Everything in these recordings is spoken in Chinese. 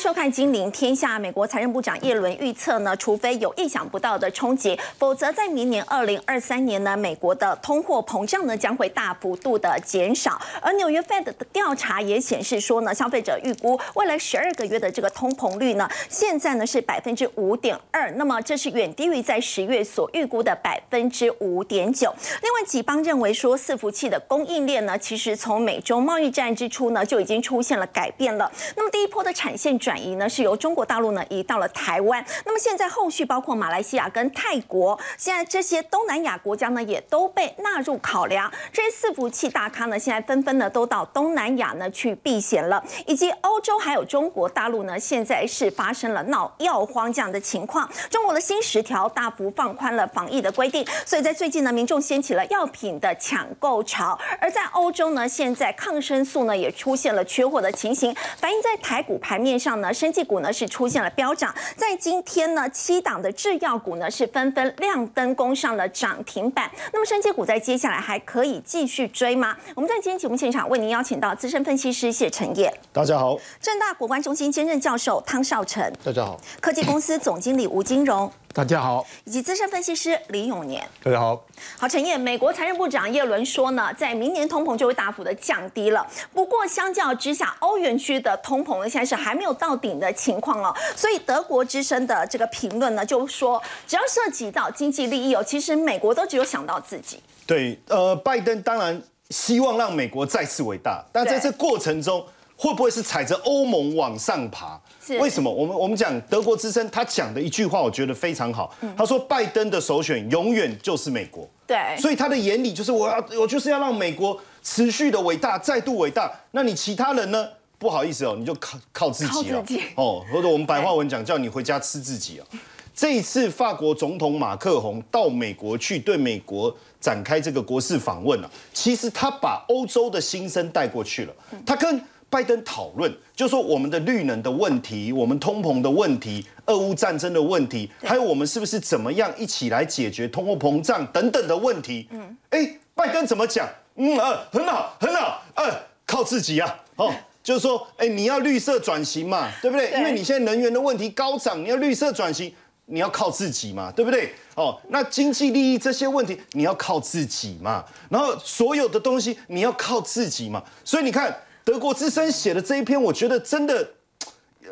收看《金陵天下》。美国财政部长耶伦预测呢，除非有意想不到的冲击，否则在明年二零二三年呢，美国的通货膨胀呢将会大幅度的减少。而纽约 Fed 的调查也显示说呢，消费者预估未来十二个月的这个通膨率呢，现在呢是百分之五点二，那么这是远低于在十月所预估的百分之五点九。另外几邦认为说，伺服器的供应链呢，其实从美中贸易战之初呢，就已经出现了改变了。那么第一波的产线转转移呢，是由中国大陆呢移到了台湾。那么现在后续包括马来西亚跟泰国，现在这些东南亚国家呢，也都被纳入考量。这些伺服器大咖呢，现在纷纷呢都到东南亚呢去避险了，以及欧洲还有中国大陆呢，现在是发生了闹药荒这样的情况。中国的新十条大幅放宽了防疫的规定，所以在最近呢，民众掀起了药品的抢购潮。而在欧洲呢，现在抗生素呢也出现了缺货的情形，反映在台股盘面上呢，生技股呢是出现了飙涨。在今天呢，七档的制药股呢是纷纷亮灯攻上了涨停板。那么生技股在接下来还可以继续追吗？我们在今天节目现场为您邀请到资深分析师谢承业，大家好；正大国关中心兼任教授汤少成，大家好；科技公司总经理吴金荣。大家好，以及资深分析师李永年，大家好。好，陈燕，美国财政部长耶伦说呢，在明年通膨就会大幅的降低了。不过相较之下，欧元区的通膨呢，现在是还没有到顶的情况哦。所以德国之声的这个评论呢，就说只要涉及到经济利益哦，其实美国都只有想到自己。对，呃，拜登当然希望让美国再次伟大，但在这过程中。会不会是踩着欧盟往上爬？为什么？我们我们讲德国之声，他讲的一句话，我觉得非常好。他说，拜登的首选永远就是美国。对，所以他的眼里就是我要，我就是要让美国持续的伟大，再度伟大。那你其他人呢？不好意思哦，你就靠靠自己了。哦，或者我们白话文讲，叫你回家吃自己啊。这一次法国总统马克宏到美国去，对美国展开这个国事访问了。其实他把欧洲的心声带过去了。他跟拜登讨论，就说我们的绿能的问题，我们通膨的问题，俄乌战争的问题，还有我们是不是怎么样一起来解决通货膨胀等等的问题。嗯，哎，拜登怎么讲？嗯呃，很好，很好，呃，靠自己啊。哦，就是说，哎，你要绿色转型嘛，对不对？因为你现在能源的问题高涨，你要绿色转型，你要靠自己嘛，对不对？哦，那经济利益这些问题，你要靠自己嘛。然后所有的东西，你要靠自己嘛。所以你看。德国之声写的这一篇，我觉得真的，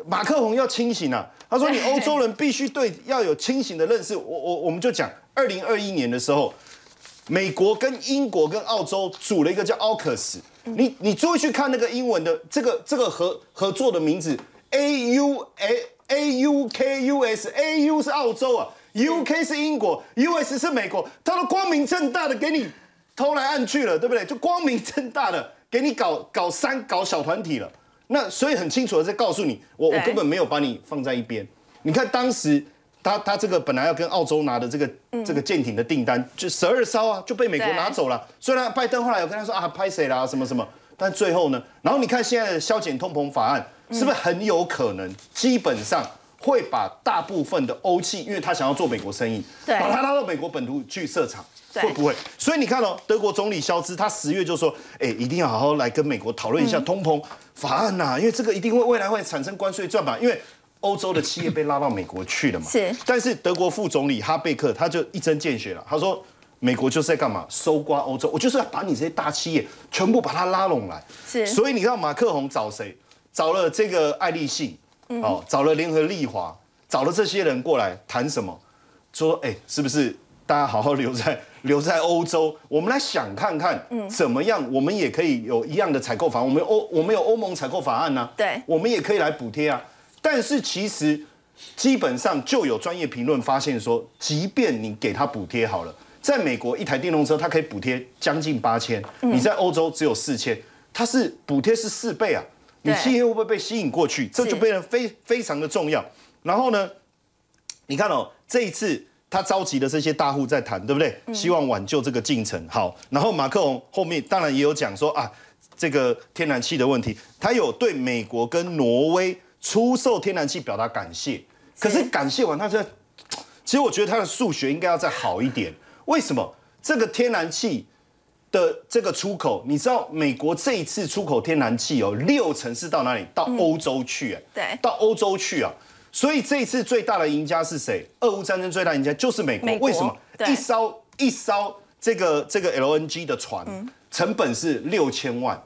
马克宏要清醒啊！他说：“你欧洲人必须对要有清醒的认识。”我我我们就讲，二零二一年的时候，美国跟英国跟澳洲组了一个叫 AUKUS。你你注意去看那个英文的这个这个合合作的名字，A U A A U K U S，A U 是澳洲啊，U K 是英国，U S 是美国，他都光明正大的给你偷来暗去了，对不对？就光明正大的。给你搞搞三搞小团体了，那所以很清楚的在告诉你，我我根本没有把你放在一边。你看当时他他这个本来要跟澳洲拿的这个这个舰艇的订单，就十二艘啊，就被美国拿走了。虽然拜登后来有跟他说啊拍谁啦什么什么，但最后呢，然后你看现在的削减通膨法案，是不是很有可能基本上会把大部分的欧气，因为他想要做美国生意，把他拉到美国本土去设厂。会不会？所以你看哦，德国总理肖兹他十月就说，哎，一定要好好来跟美国讨论一下通膨法案呐，因为这个一定会未来会产生关税赚嘛，因为欧洲的企业被拉到美国去了嘛。是。但是德国副总理哈贝克他就一针见血了，他说美国就是在干嘛？搜刮欧洲，我就是要把你这些大企业全部把它拉拢来。是。所以你看马克宏找谁？找了这个爱立信，哦，找了联合利华，找了这些人过来谈什么？说，哎，是不是大家好好留在？留在欧洲，我们来想看看，怎么样，我们也可以有一样的采购法。我们欧，我们有欧盟采购法案呢，对，我们也可以来补贴啊。但是其实基本上就有专业评论发现说，即便你给他补贴好了，在美国一台电动车它可以补贴将近八千，你在欧洲只有四千，它是补贴是四倍啊。你企业会不会被吸引过去？这就变得非非常的重要。然后呢，你看哦，这一次。他召集的这些大户在谈，对不对？希望挽救这个进程。好，然后马克龙后面当然也有讲说啊，这个天然气的问题，他有对美国跟挪威出售天然气表达感谢。可是感谢完，他在其实我觉得他的数学应该要再好一点。为什么？这个天然气的这个出口，你知道美国这一次出口天然气哦，六成是到哪里？到欧洲去哎，对，到欧洲去啊。所以这一次最大的赢家是谁？俄乌战争最大赢家就是美国。为什么？一艘一艘这个这个 LNG 的船，成本是六千万，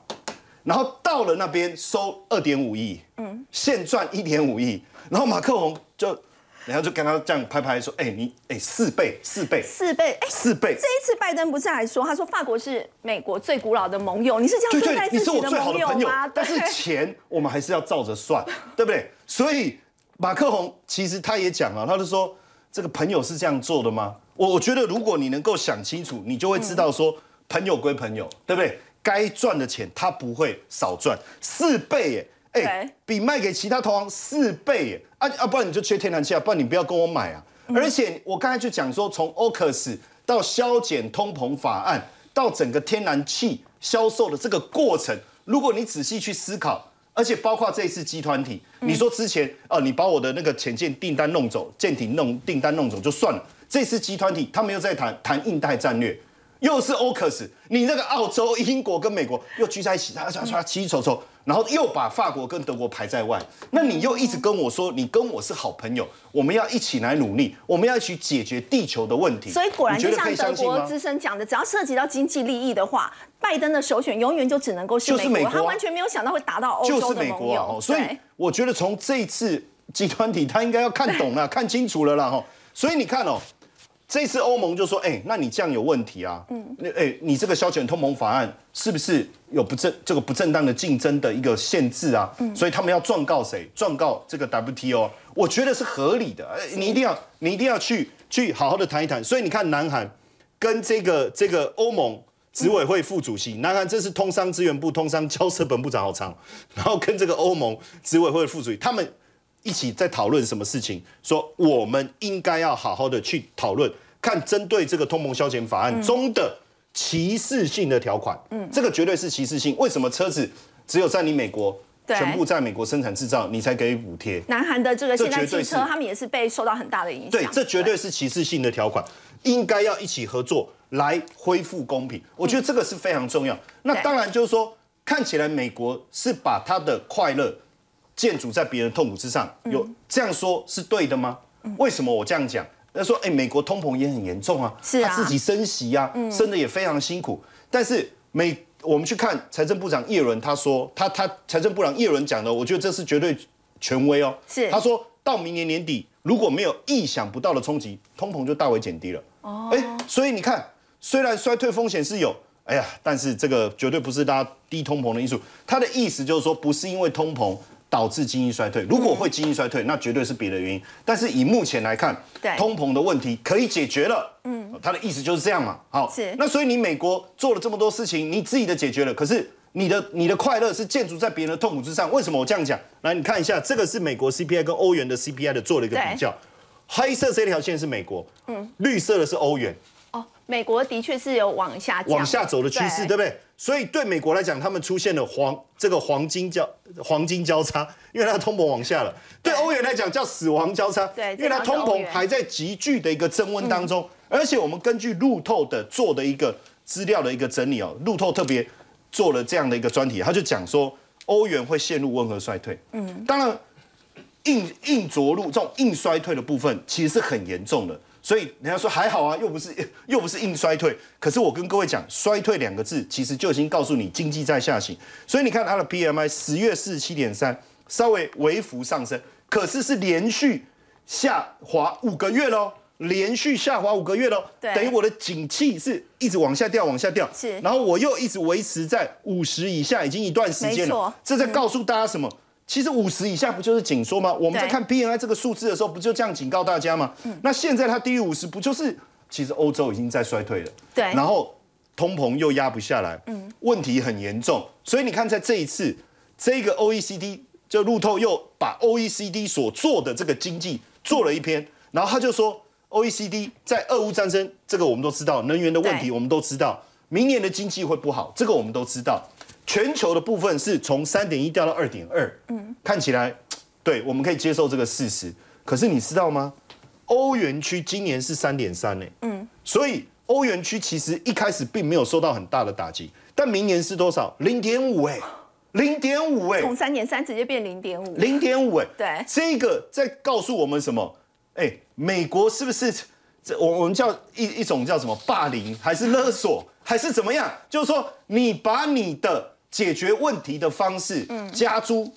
然后到了那边收二点五亿，嗯，现赚一点五亿，然后马克龙就。然后就跟他这样拍拍说：“哎，你哎四倍，四倍，四倍，哎，四倍。这一次拜登不是还说，他说法国是美国最古老的盟友，你是这样对待自己的盟友吗？但是钱我们还是要照着算，对不对？所以马克宏其实他也讲了，他就说这个朋友是这样做的吗？我我觉得如果你能够想清楚，你就会知道说朋友归朋友，对不对？该赚的钱他不会少赚，四倍耶。”哎，比卖给其他投行四倍啊啊！不然你就缺天然气啊，不然你不要跟我买啊！而且我刚才就讲说，从 OCS 到削减通膨法案，到整个天然气销售的这个过程，如果你仔细去思考，而且包括这一次集团体，你说之前哦，你把我的那个潜舰订单弄走，舰艇弄订单弄走就算了，这次集团体他们又在谈谈印太战略。又是 OCS，你那个澳洲、英国跟美国又聚在一起，他他他齐齐凑凑，然后又把法国跟德国排在外。那你又一直跟我说，你跟我是好朋友，我们要一起来努力，我们要一起解决地球的问题。所以果然就像德国资深讲的，只要涉及到经济利益的话，拜登的首选永远就只能够是美国。他完全没有想到会打到欧洲的盟友。所以我觉得从这一次集团体，他应该要看懂了，看清楚了啦哈。所以你看哦。这次欧盟就说：“哎，那你这样有问题啊？嗯，哎，你这个消遣通盟法案是不是有不正这个不正当的竞争的一个限制啊？嗯，所以他们要状告谁？状告这个 WTO？我觉得是合理的。你一定要，你一定要去去好好的谈一谈。所以你看，南韩跟这个这个欧盟执委会副主席，南韩这是通商资源部通商交涉本部长好长，然后跟这个欧盟执委会的副主席他们。”一起在讨论什么事情？说我们应该要好好的去讨论，看针对这个通膨消减法案中的歧视性的条款。嗯，这个绝对是歧视性。为什么车子只有在你美国全部在美国生产制造，你才给予补贴？南韩的这个现代汽车，他们也是被受到很大的影响。对，这绝对是歧视性的条款，应该要一起合作来恢复公平。我觉得这个是非常重要。那当然就是说，看起来美国是把他的快乐。建筑在别人痛苦之上，有这样说是对的吗？为什么我这样讲？他说：“哎，美国通膨也很严重啊，他自己升息啊，升的也非常辛苦。但是美，我们去看财政部长叶伦，他说他他财政部长叶伦讲的，我觉得这是绝对权威哦。是他说到明年年底，如果没有意想不到的冲击，通膨就大为减低了。哦，哎，所以你看，虽然衰退风险是有，哎呀，但是这个绝对不是大家低通膨的因素。他的意思就是说，不是因为通膨。导致经济衰退，如果会经济衰退，那绝对是别的原因。但是以目前来看，通膨的问题可以解决了。嗯，他的意思就是这样嘛。好，是。那所以你美国做了这么多事情，你自己的解决了，可是你的你的快乐是建筑在别人的痛苦之上。为什么我这样讲？来，你看一下，这个是美国 CPI 跟欧元的 CPI 的做了一个比较。黑色这条线是美国，嗯，绿色的是欧元。哦，美国的确是有往下往下走的趋势，对不对？所以对美国来讲，他们出现了黄这个黄金交黄金交叉，因为它通膨往下了。对欧元来讲叫死亡交叉，对，因为它通膨还在急剧的一个增温当中。而且我们根据路透的做的一个资料的一个整理哦，路透特别做了这样的一个专题，他就讲说欧元会陷入温和衰退。嗯，当然硬硬着陆这种硬衰退的部分其实是很严重的。所以人家说还好啊，又不是 又不是硬衰退。可是我跟各位讲，衰退两个字其实就已经告诉你经济在下行。所以你看它的 PMI 十月四十七点三，稍微微幅上升，可是是连续下滑五个月喽，连续下滑五个月喽。等于我的景气是一直往下掉，往下掉。是。然后我又一直维持在五十以下，已经一段时间了。这在告诉大家什么？其实五十以下不就是紧缩吗？我们在看 P N I 这个数字的时候，不就这样警告大家吗？那现在它低于五十，不就是其实欧洲已经在衰退了？对。然后通膨又压不下来，嗯，问题很严重。所以你看，在这一次，这个 O E C D 就路透又把 O E C D 所做的这个经济做了一篇，然后他就说 O E C D 在俄乌战争，这个我们都知道，能源的问题我们都知道，明年的经济会不好，这个我们都知道。全球的部分是从三点一掉到二点二，嗯，看起来，对，我们可以接受这个事实。可是你知道吗？欧元区今年是三点三呢，嗯，所以欧元区其实一开始并没有受到很大的打击，但明年是多少？零点五哎，零点五哎，从三点三直接变零点五，零点五哎，对，这个在告诉我们什么？哎，美国是不是这我我们叫一一种叫什么？霸凌，还是勒索，还是怎么样？就是说你把你的解决问题的方式加诸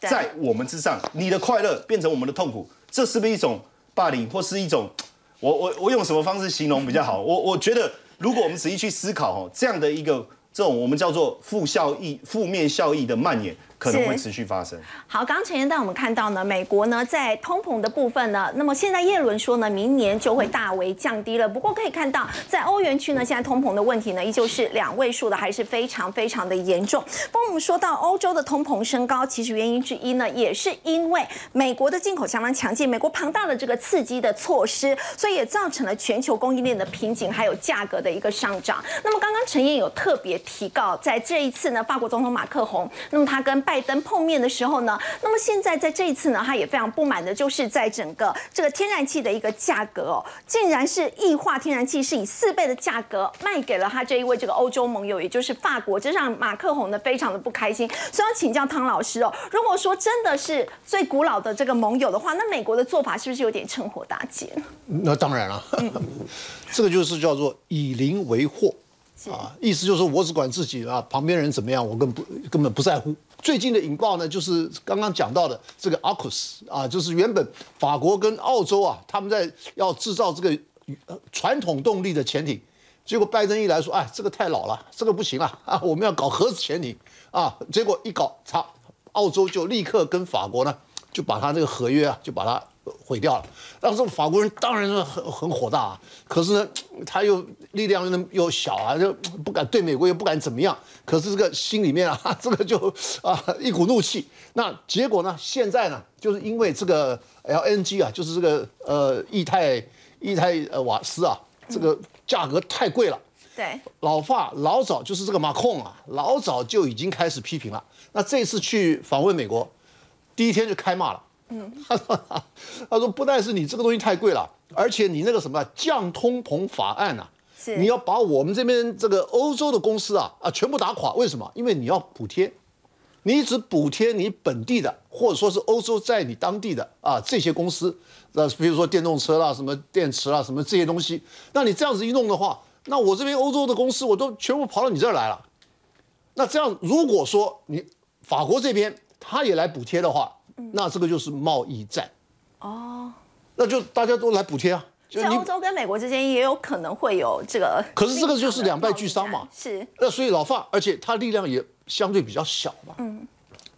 在我们之上，你的快乐变成我们的痛苦，这是不是一种霸凌，或是一种？我我我用什么方式形容比较好？我我觉得，如果我们仔细去思考哦，这样的一个这种我们叫做负效益、负面效益的蔓延。可能会持续发生。好，刚刚陈彦带我们看到呢，美国呢在通膨的部分呢，那么现在耶伦说呢，明年就会大为降低了。不过可以看到，在欧元区呢，现在通膨的问题呢，依旧是两位数的，还是非常非常的严重。不过我们说到欧洲的通膨升高，其实原因之一呢，也是因为美国的进口相当强劲，美国庞大的这个刺激的措施，所以也造成了全球供应链的瓶颈，还有价格的一个上涨。那么刚刚陈彦有特别提到，在这一次呢，法国总统马克宏，那么他跟拜登碰面的时候呢，那么现在在这一次呢，他也非常不满的，就是在整个这个天然气的一个价格哦，竟然是液化天然气是以四倍的价格卖给了他这一位这个欧洲盟友，也就是法国，这让马克宏呢非常的不开心。所以要请教汤老师哦，如果说真的是最古老的这个盟友的话，那美国的做法是不是有点趁火打劫？那当然了，这个就是叫做以邻为祸。啊，意思就是我只管自己啊，旁边人怎么样，我根不根本不在乎。最近的引爆呢，就是刚刚讲到的这个 AUKUS 啊，就是原本法国跟澳洲啊，他们在要制造这个传统动力的潜艇，结果拜登一来说，哎，这个太老了，这个不行了 啊，我们要搞核潜艇啊，结果一搞，操，澳洲就立刻跟法国呢，就把他这个合约啊，就把它。毁掉了，当时法国人当然是很很火大啊，可是呢，他又力量又又小啊，就不敢对美国又不敢怎么样，可是这个心里面啊，这个就啊一股怒气。那结果呢，现在呢，就是因为这个 LNG 啊，就是这个呃液态液态呃瓦斯啊，这个价格太贵了。对，老法老早就是这个马控啊，老早就已经开始批评了。那这次去访问美国，第一天就开骂了。嗯，他说，他说不但是你这个东西太贵了，而且你那个什么降通膨法案啊，你要把我们这边这个欧洲的公司啊啊全部打垮。为什么？因为你要补贴，你只补贴你本地的，或者说是欧洲在你当地的啊这些公司，那比如说电动车啦、什么电池啦、什么这些东西。那你这样子一弄的话，那我这边欧洲的公司我都全部跑到你这儿来了。那这样如果说你法国这边他也来补贴的话，那这个就是贸易战，哦，那就大家都来补贴啊。在欧洲跟美国之间也有可能会有这个，可是这个就是两败俱伤嘛。是，那所以老范，而且他力量也相对比较小嘛。嗯，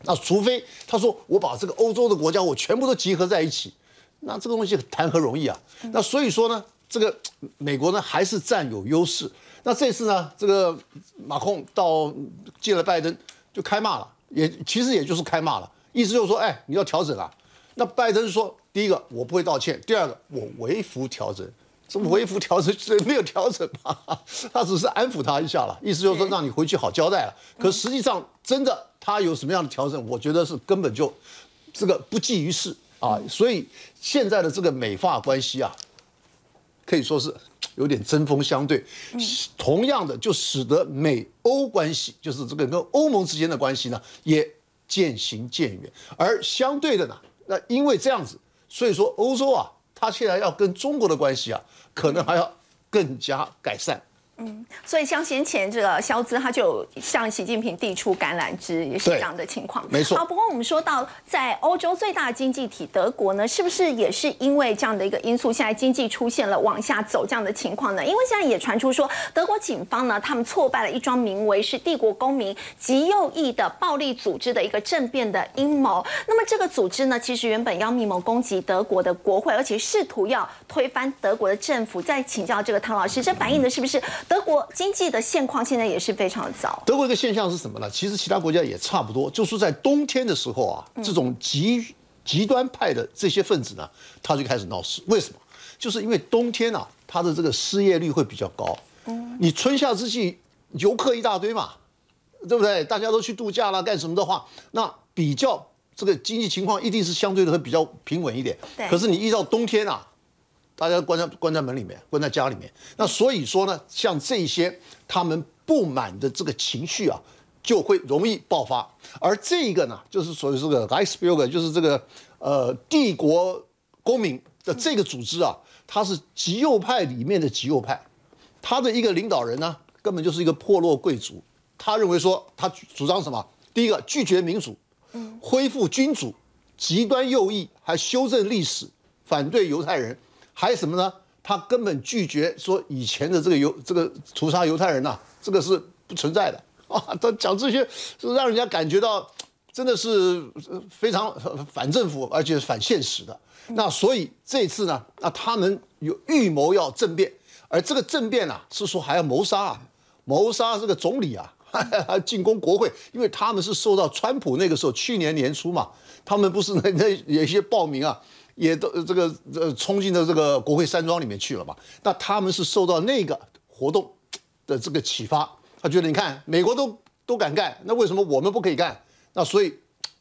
那除非他说我把这个欧洲的国家我全部都集合在一起，那这个东西谈何容易啊？那所以说呢，这个美国呢还是占有优势。那这次呢，这个马控到见了拜登就开骂了，也其实也就是开骂了。意思就是说，哎，你要调整啊。那拜登说，第一个我不会道歉，第二个我微幅调整。这微幅调整是没有调整嘛？他只是安抚他一下了，意思就是说让你回去好交代了。可实际上真的他有什么样的调整，我觉得是根本就这个不济于事啊。所以现在的这个美法关系啊，可以说是有点针锋相对。同样的，就使得美欧关系，就是这个跟欧盟之间的关系呢，也。渐行渐远，而相对的呢，那因为这样子，所以说欧洲啊，它现在要跟中国的关系啊，可能还要更加改善。嗯，所以像先前这个肖兹，他就向习近平递出橄榄枝，也是这样的情况。没错。好，不过我们说到在欧洲最大的经济体德国呢，是不是也是因为这样的一个因素，现在经济出现了往下走这样的情况呢？因为现在也传出说，德国警方呢，他们挫败了一桩名为是“帝国公民”极右翼的暴力组织的一个政变的阴谋。那么这个组织呢，其实原本要密谋攻击德国的国会，而且试图要推翻德国的政府。再请教这个汤老师，这反映的是不是？德国经济的现况现在也是非常的糟。德国一个现象是什么呢？其实其他国家也差不多，就是在冬天的时候啊，这种极极端派的这些分子呢，他就开始闹事。为什么？就是因为冬天啊，他的这个失业率会比较高。嗯，你春夏之际游客一大堆嘛，对不对？大家都去度假啦，干什么的话，那比较这个经济情况一定是相对的会比较平稳一点。对。可是你遇到冬天啊，大家关在关在门里面，关在家里面。那所以说呢，像这些他们不满的这个情绪啊，就会容易爆发。而这个呢，就是所谓这个 i c e b u r g 就是这个呃帝国公民的这个组织啊，它是极右派里面的极右派，他的一个领导人呢，根本就是一个破落贵族。他认为说，他主张什么？第一个拒绝民主，恢复君主，极端右翼，还修正历史，反对犹太人。还有什么呢？他根本拒绝说以前的这个犹这个屠杀犹太人呐，这个是不存在的 啊！他讲这些，是让人家感觉到真的是非常反政府，而且反现实的。那所以这次呢，那他们有预谋要政变，而这个政变啊，是说还要谋杀啊，谋杀这个总理啊，进攻国会，因为他们是受到川普那个时候去年年初嘛，他们不是那那有一些报名啊。也都这个呃冲进到这个国会山庄里面去了嘛？那他们是受到那个活动的这个启发，他觉得你看美国都都敢干，那为什么我们不可以干？那所以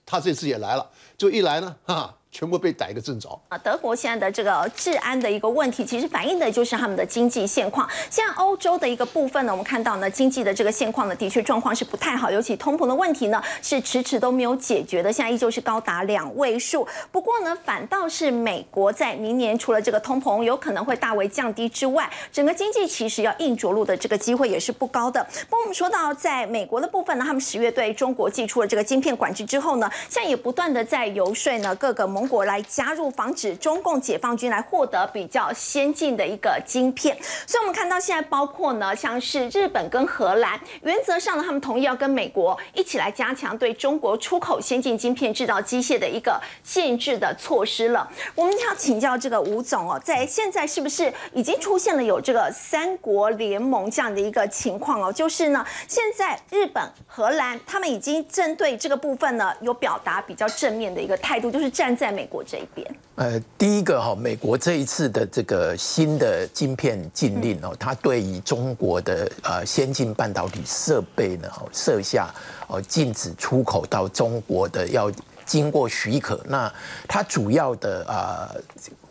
他这次也来了，就一来呢，哈。全部被逮个正着啊！德国现在的这个治安的一个问题，其实反映的就是他们的经济现况。现在欧洲的一个部分呢，我们看到呢，经济的这个现况呢，的确状况是不太好，尤其通膨的问题呢，是迟迟都没有解决的，现在依旧是高达两位数。不过呢，反倒是美国在明年除了这个通膨有可能会大为降低之外，整个经济其实要硬着陆的这个机会也是不高的。不过我们说到在美国的部分呢，他们十月对中国寄出了这个晶片管制之后呢，现在也不断的在游说呢各个盟国来加入，防止中共解放军来获得比较先进的一个晶片。所以，我们看到现在包括呢，像是日本跟荷兰，原则上呢，他们同意要跟美国一起来加强对中国出口先进晶片制造机械的一个限制的措施了。我们要请教这个吴总哦，在现在是不是已经出现了有这个三国联盟这样的一个情况哦？就是呢，现在日本、荷兰他们已经针对这个部分呢，有表达比较正面的一个态度，就是站在美国。这一边，呃，第一个哈，美国这一次的这个新的晶片禁令哦，它对于中国的呃先进半导体设备呢，设下哦禁止出口到中国的要经过许可。那它主要的啊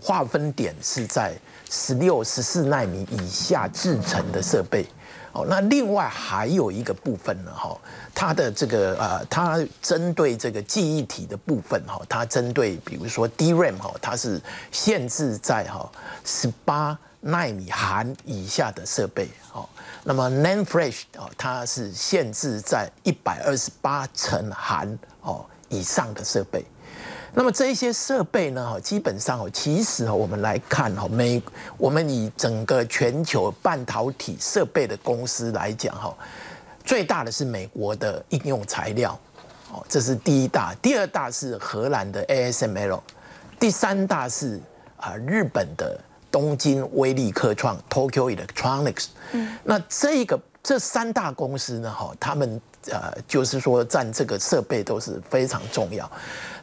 划分点是在十六、十四纳米以下制成的设备。哦，那另外还有一个部分呢，哈，它的这个呃，它针对这个记忆体的部分，哈，它针对比如说 DRAM 哈，它是限制在哈十八纳米含以下的设备，哦，那么 NAND Flash 哦，它是限制在一百二十八层含哦以上的设备。那么这一些设备呢？哈，基本上哦，其实哦，我们来看哈，美我们以整个全球半导体设备的公司来讲哈，最大的是美国的应用材料，哦，这是第一大；第二大是荷兰的 ASML，第三大是啊日本的东京威力科创 Tokyo Electronics。嗯，那这个这三大公司呢？哈，他们呃，就是说占这个设备都是非常重要。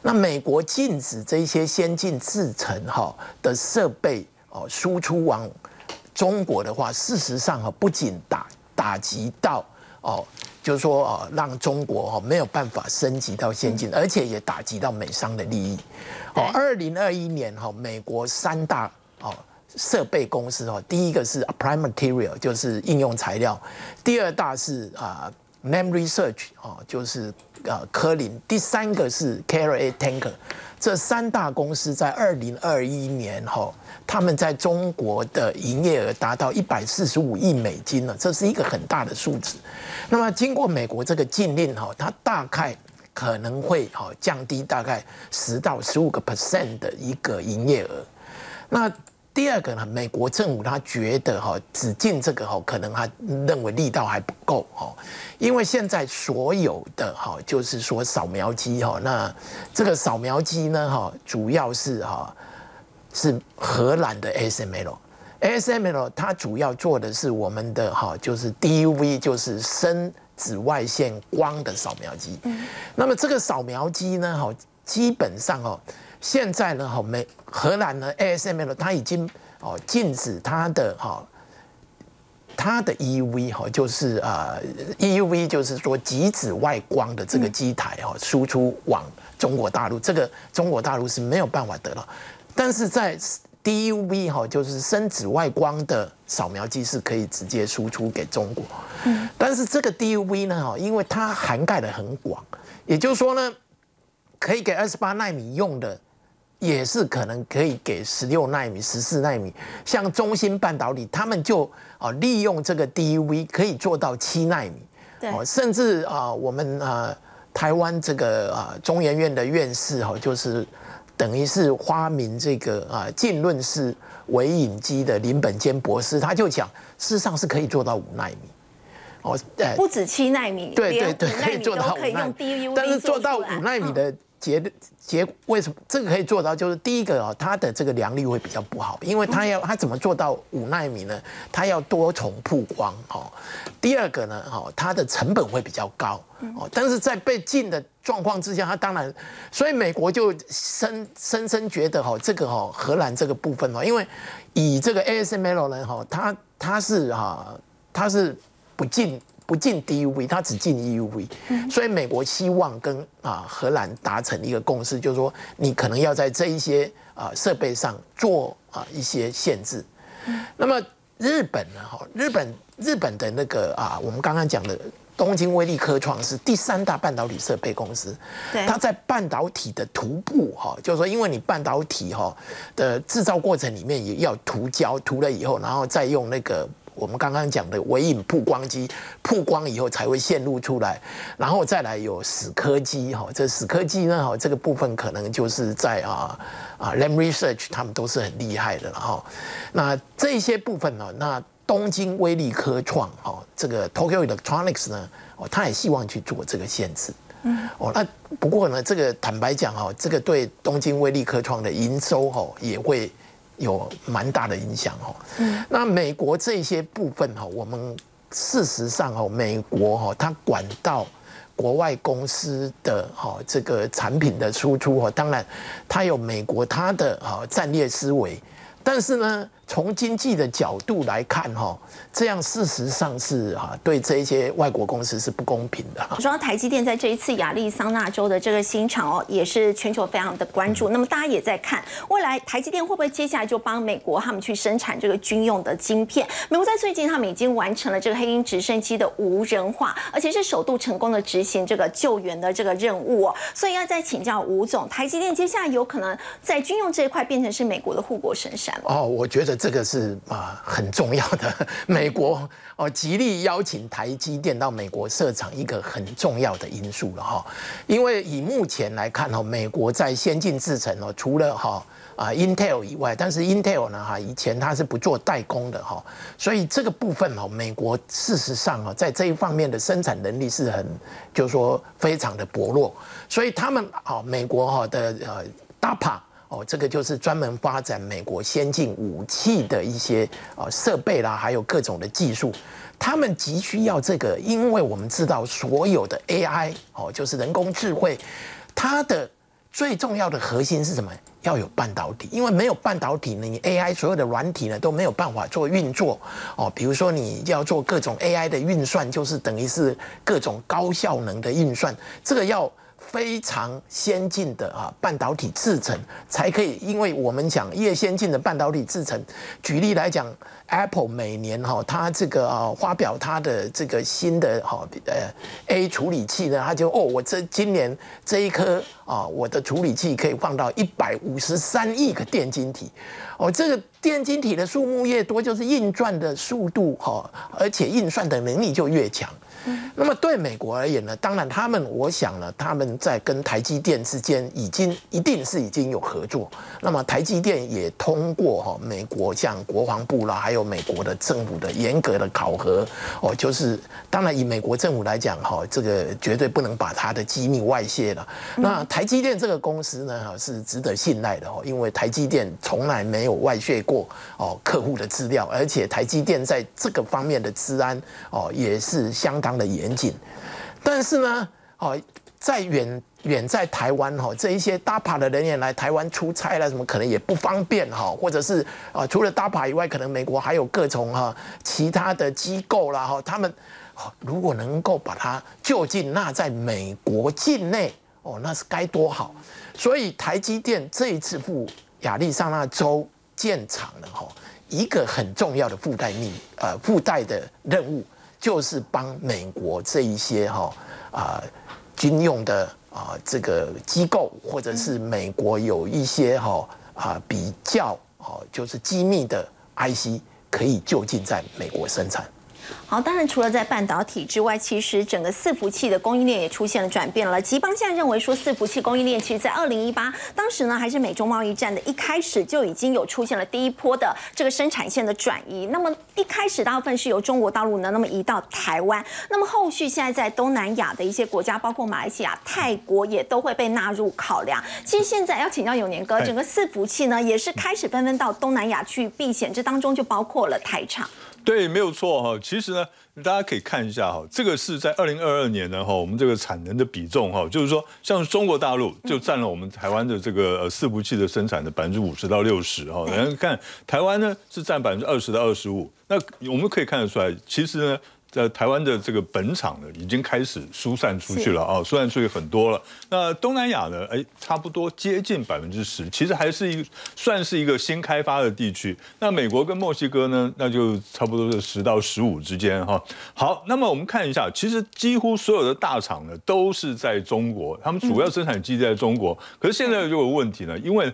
那美国禁止这些先进制程哈的设备哦输出往中国的话，事实上哈不仅打打击到哦，就是说哦让中国哈没有办法升级到先进，而且也打击到美商的利益。哦，二零二一年哈，美国三大哦设备公司哦，第一个是 Applied Material，就是应用材料；第二大是啊 Name Research 哦，就是。呃，科林，第三个是 c a r a Tanker，这三大公司在二零二一年哈，他们在中国的营业额达到一百四十五亿美金了，这是一个很大的数字。那么经过美国这个禁令哈，它大概可能会哈降低大概十到十五个 percent 的一个营业额。那第二个呢，美国政府他觉得哈，只进这个哈，可能他认为力道还不够哈，因为现在所有的哈，就是说扫描机哈，那这个扫描机呢哈，主要是哈是荷兰的 ASML，ASML 它主要做的是我们的哈，就是 DUV，就是深紫外线光的扫描机。那么这个扫描机呢哈，基本上哦。现在呢，哈美荷兰呢，ASML 它已经哦禁止它的哈它的 EUV 哈，就是啊 EUV 就是说极紫外光的这个机台哈输出往中国大陆，这个中国大陆是没有办法得到。但是在 DUV 哈，就是深紫外光的扫描机是可以直接输出给中国。嗯，但是这个 DUV 呢，哈，因为它涵盖的很广，也就是说呢，可以给二十八纳米用的，也是可能可以给十六纳米、十四纳米。像中芯半导体，他们就啊利用这个 DUV 可以做到七纳米。对，甚至啊，我们啊台湾这个啊中研院的院士哈，就是。等于是发明这个啊浸润式微影机的林本坚博士，他就讲，事实上是可以做到五纳米，哦，不止七纳米，对对对，可以做到五纳米，但是做到五纳米的。结结为什么这个可以做到？就是第一个啊，它的这个良率会比较不好，因为它要它怎么做到五纳米呢？它要多重曝光哦。第二个呢，哈，它的成本会比较高哦。但是在被禁的状况之下，它当然，所以美国就深深深觉得哈，这个哈荷兰这个部分哦，因为以这个 ASML 呢，哈，它它是哈，它是不禁。不进 DUV，它只进 EUV，所以美国希望跟啊荷兰达成一个共识，就是说你可能要在这一些啊设备上做啊一些限制。那么日本呢？哈，日本日本的那个啊，我们刚刚讲的东京威力科创是第三大半导体设备公司，它在半导体的涂布哈，就是说因为你半导体哈的制造过程里面也要涂胶，涂了以后，然后再用那个。我们刚刚讲的微影曝光机曝光以后才会显露出来，然后再来有死科机哈，这死科机呢哈，这个部分可能就是在啊啊 Lam Research 他们都是很厉害的哈。那这些部分呢，那东京威力科创哦，这个 Tokyo Electronics 呢，哦，他也希望去做这个限制。嗯，哦，那不过呢，这个坦白讲哈，这个对东京威力科创的营收哈也会。有蛮大的影响哦。那美国这些部分哈，我们事实上哈，美国哈，它管到国外公司的哈这个产品的输出哈，当然它有美国它的哈战略思维，但是呢。从经济的角度来看，哈，这样事实上是哈对这一些外国公司是不公平的。说台积电在这一次亚利桑那州的这个新厂哦，也是全球非常的关注。那么大家也在看，未来台积电会不会接下来就帮美国他们去生产这个军用的晶片？美国在最近他们已经完成了这个黑鹰直升机的无人化，而且是首度成功的执行这个救援的这个任务哦。所以要再请教吴总，台积电接下来有可能在军用这一块变成是美国的护国神山？哦，我觉得。这个是啊很重要的，美国哦极力邀请台积电到美国设厂一个很重要的因素了哈，因为以目前来看哈，美国在先进制程哦，除了哈啊 Intel 以外，但是 Intel 呢哈以前它是不做代工的哈，所以这个部分哦，美国事实上啊在这一方面的生产能力是很就是说非常的薄弱，所以他们啊美国哈的呃 DAPA。哦，这个就是专门发展美国先进武器的一些啊设备啦，还有各种的技术，他们急需要这个，因为我们知道所有的 AI 哦，就是人工智慧，它的最重要的核心是什么？要有半导体，因为没有半导体呢，你 AI 所有的软体呢都没有办法做运作哦。比如说你要做各种 AI 的运算，就是等于是各种高效能的运算，这个要。非常先进的啊半导体制程才可以，因为我们讲越先进的半导体制程，举例来讲，Apple 每年哈它这个啊发表它的这个新的哈呃 A 处理器呢，它就哦我这今年这一颗啊我的处理器可以放到一百五十三亿个电晶体，哦这个电晶体的数目越多，就是运转的速度哈，而且运算的能力就越强。那么对美国而言呢，当然他们，我想呢，他们在跟台积电之间已经一定是已经有合作。那么台积电也通过哈美国像国防部啦，还有美国的政府的严格的考核哦，就是当然以美国政府来讲哈，这个绝对不能把它的机密外泄了。那台积电这个公司呢哈是值得信赖的哦，因为台积电从来没有外泄过哦客户的资料，而且台积电在这个方面的治安哦也是相当。的严谨，但是呢，哦，在远远在台湾哈，这一些 DAPA 的人员来台湾出差了，什么可能也不方便哈，或者是啊，除了 DAPA 以外，可能美国还有各种哈其他的机构啦哈，他们如果能够把它就近纳在美国境内哦，那是该多好。所以台积电这一次赴亚利桑那州建厂了哈，一个很重要的附带命呃附带的任务，就是帮美国这一些哈啊军用的啊这个机构，或者是美国有一些哈啊比较哦就是机密的 IC，可以就近在美国生产。好，当然除了在半导体之外，其实整个伺服器的供应链也出现了转变了。吉邦现在认为说，伺服器供应链其实，在二零一八当时呢，还是美中贸易战的一开始就已经有出现了第一波的这个生产线的转移。那么一开始大部分是由中国大陆呢，那么移到台湾。那么后续现在在东南亚的一些国家，包括马来西亚、泰国，也都会被纳入考量。其实现在要请教永年哥，整个伺服器呢，也是开始纷纷到东南亚去避险，这当中就包括了台厂。对，没有错哈。其实呢，大家可以看一下哈，这个是在二零二二年呢哈，我们这个产能的比重哈，就是说，像中国大陆就占了我们台湾的这个呃伺服器的生产的百分之五十到六十哈。然后看台湾呢是占百分之二十到二十五，那我们可以看得出来，其实呢。在台湾的这个本厂呢，已经开始疏散出去了啊，疏散出去很多了。那东南亚呢，哎，差不多接近百分之十，其实还是一个算是一个新开发的地区。那美国跟墨西哥呢，那就差不多是十到十五之间哈。好，那么我们看一下，其实几乎所有的大厂呢，都是在中国，他们主要生产基地在中国。可是现在就有问题呢，因为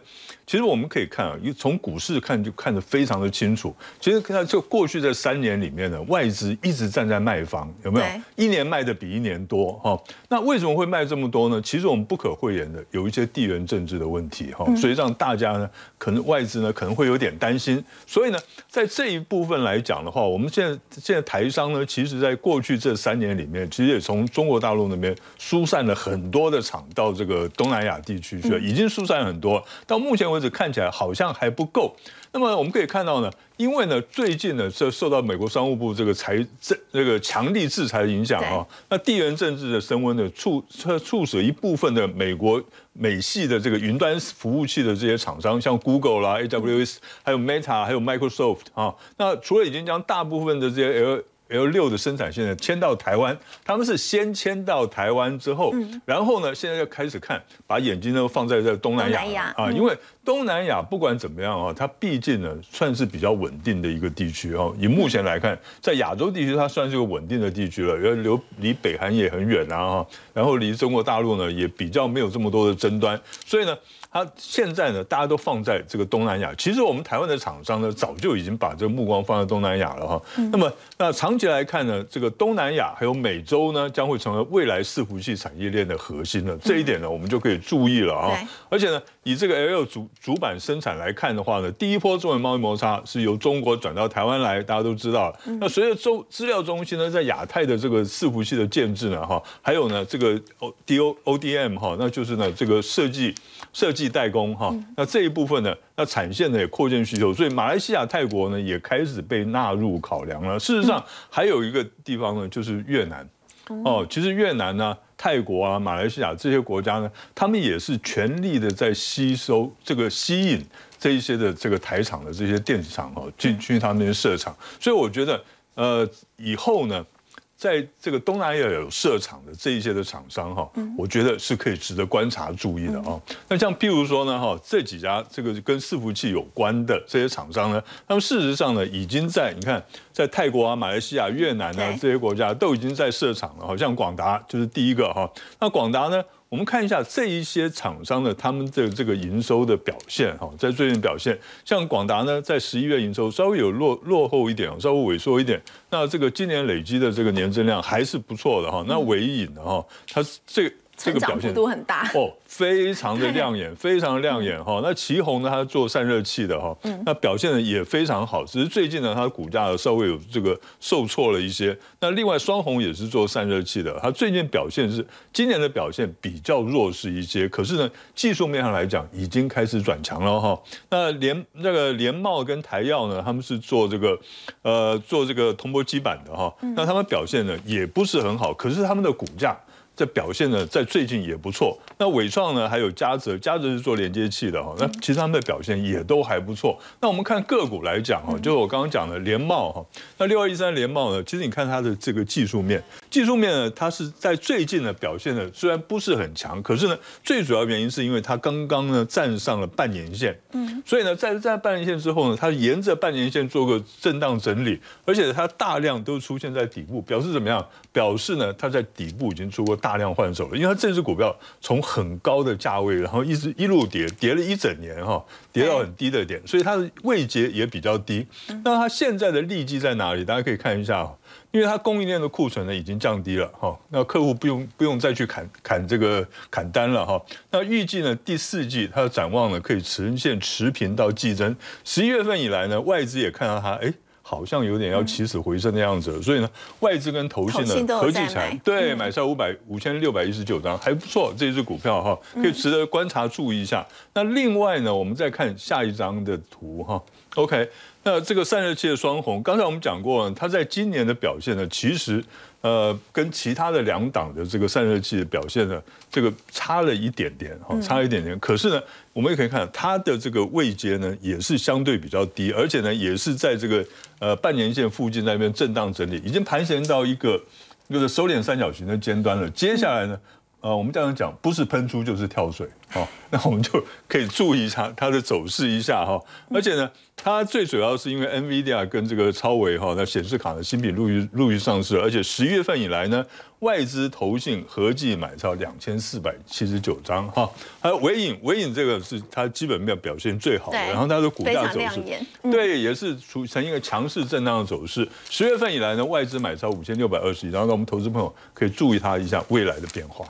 其实我们可以看啊，从股市看就看得非常的清楚。其实看就过去这三年里面呢，外资一直站。在卖方有没有一年卖的比一年多哈？那为什么会卖这么多呢？其实我们不可讳言的有一些地缘政治的问题哈，所以让大家呢可能外资呢可能会有点担心。所以呢，在这一部分来讲的话，我们现在现在台商呢，其实在过去这三年里面，其实也从中国大陆那边疏散了很多的厂到这个东南亚地区去，已经疏散很多。到目前为止看起来好像还不够。那么我们可以看到呢，因为呢最近呢这受到美国商务部这个财政这个强力制裁的影响啊，那地缘政治的升温呢促促使一部分的美国美系的这个云端服务器的这些厂商，像 Google 啦、AWS，还有 Meta，还有 Microsoft 啊，那除了已经将大部分的这些 L L 六的生产线呢迁到台湾，他们是先迁到台湾之后，然后呢现在要开始看，把眼睛呢放在这东南亚啊，因为。东南亚不管怎么样啊，它毕竟呢算是比较稳定的一个地区哦。以目前来看，在亚洲地区，它算是个稳定的地区了，因为离离北韩也很远啊，然后离中国大陆呢也比较没有这么多的争端，所以呢，它现在呢大家都放在这个东南亚。其实我们台湾的厂商呢早就已经把这个目光放在东南亚了哈。那么那长期来看呢，这个东南亚还有美洲呢将会成为未来伺服器产业链的核心了。这一点呢我们就可以注意了啊。而且呢，以这个 L 主主板生产来看的话呢，第一波中美贸易摩擦是由中国转到台湾来，大家都知道。那随着中资料中心呢，在亚太的这个伺服器的建制呢，哈，还有呢这个 O D O O D M 哈，那就是呢这个设计设计代工哈，那这一部分呢，那产线呢也扩建需求，所以马来西亚、泰国呢也开始被纳入考量了。事实上，还有一个地方呢，就是越南。哦，其实越南呢。泰国啊，马来西亚这些国家呢，他们也是全力的在吸收这个吸引这一些的这个台厂的这些电子厂哦，进去他们那些设厂。所以我觉得，呃，以后呢。在这个东南亚有设厂的这一些的厂商哈，我觉得是可以值得观察注意的啊。那像譬如说呢哈，这几家这个跟伺服器有关的这些厂商呢，他们事实上呢已经在你看，在泰国啊、马来西亚、越南啊这些国家都已经在设厂了。好像广达就是第一个哈。那广达呢？我们看一下这一些厂商的他们的这个营收的表现哈，在最近表现，像广达呢，在十一月营收稍微有落落后一点，稍微萎缩一点。那这个今年累积的这个年增量还是不错的哈。那伟影呢哈，它这这个表现幅度很大哦。非常的亮眼，非常的亮眼哈。那旗宏呢，它做散热器的哈，那表现的也非常好。只是最近呢，它的股价稍微有这个受挫了一些。那另外双红也是做散热器的，它最近表现是今年的表现比较弱势一些。可是呢，技术面上来讲，已经开始转强了哈。那联那个联茂跟台药呢，他们是做这个呃做这个铜箔基板的哈。那他们表现呢也不是很好，可是他们的股价。这表现呢，在最近也不错。那伟创呢，还有嘉泽，嘉泽是做连接器的哈。那其实他们的表现也都还不错。那我们看个股来讲哈，就是我刚刚讲的联茂哈。那六二一三联茂呢，其实你看它的这个技术面，技术面呢，它是在最近呢表现的虽然不是很强，可是呢，最主要原因是因为它刚刚呢站上了半年线，嗯，所以呢，在在半年线之后呢，它沿着半年线做个震荡整理，而且它大量都出现在底部，表示怎么样？表示呢，它在底部已经出过大量换手了，因为它这只股票从很高的价位，然后一直一路跌，跌了一整年哈，跌到很低的点，所以它的位阶也比较低。那它现在的利基在哪里？大家可以看一下。因为它供应链的库存呢已经降低了哈，那客户不用不用再去砍砍这个砍单了哈。那预计呢第四季它的展望呢可以呈现持平到季增。十一月份以来呢外资也看到它哎好像有点要起死回生的样子，所以呢外资跟投信的合计起来对买下五百五千六百一十九张还不错，这只股票哈可以值得观察注意一下。那另外呢我们再看下一张的图哈，OK。那这个散热器的双红，刚才我们讲过，它在今年的表现呢，其实呃跟其他的两档的这个散热器的表现呢，这个差了一点点，哈，差一点点。可是呢，我们也可以看它的这个位阶呢，也是相对比较低，而且呢，也是在这个呃半年线附近那边震荡整理，已经盘旋到一个就是收敛三角形的尖端了。接下来呢？呃，我们这样讲，不是喷出就是跳水，哦，那我们就可以注意一下它的走势一下哈。而且呢，它最主要是因为 NVIDIA 跟这个超维哈，那显示卡的新品陆续陆续上市，而且十月份以来呢。外资投信合计买超两千四百七十九张哈，还有伟影，伟影这个是它基本面表现最好的，然后它的股价走势，对，也是出成一个强势震荡的走势。十月份以来呢，外资买超五千六百二十亿，然后我们投资朋友可以注意它一下未来的变化。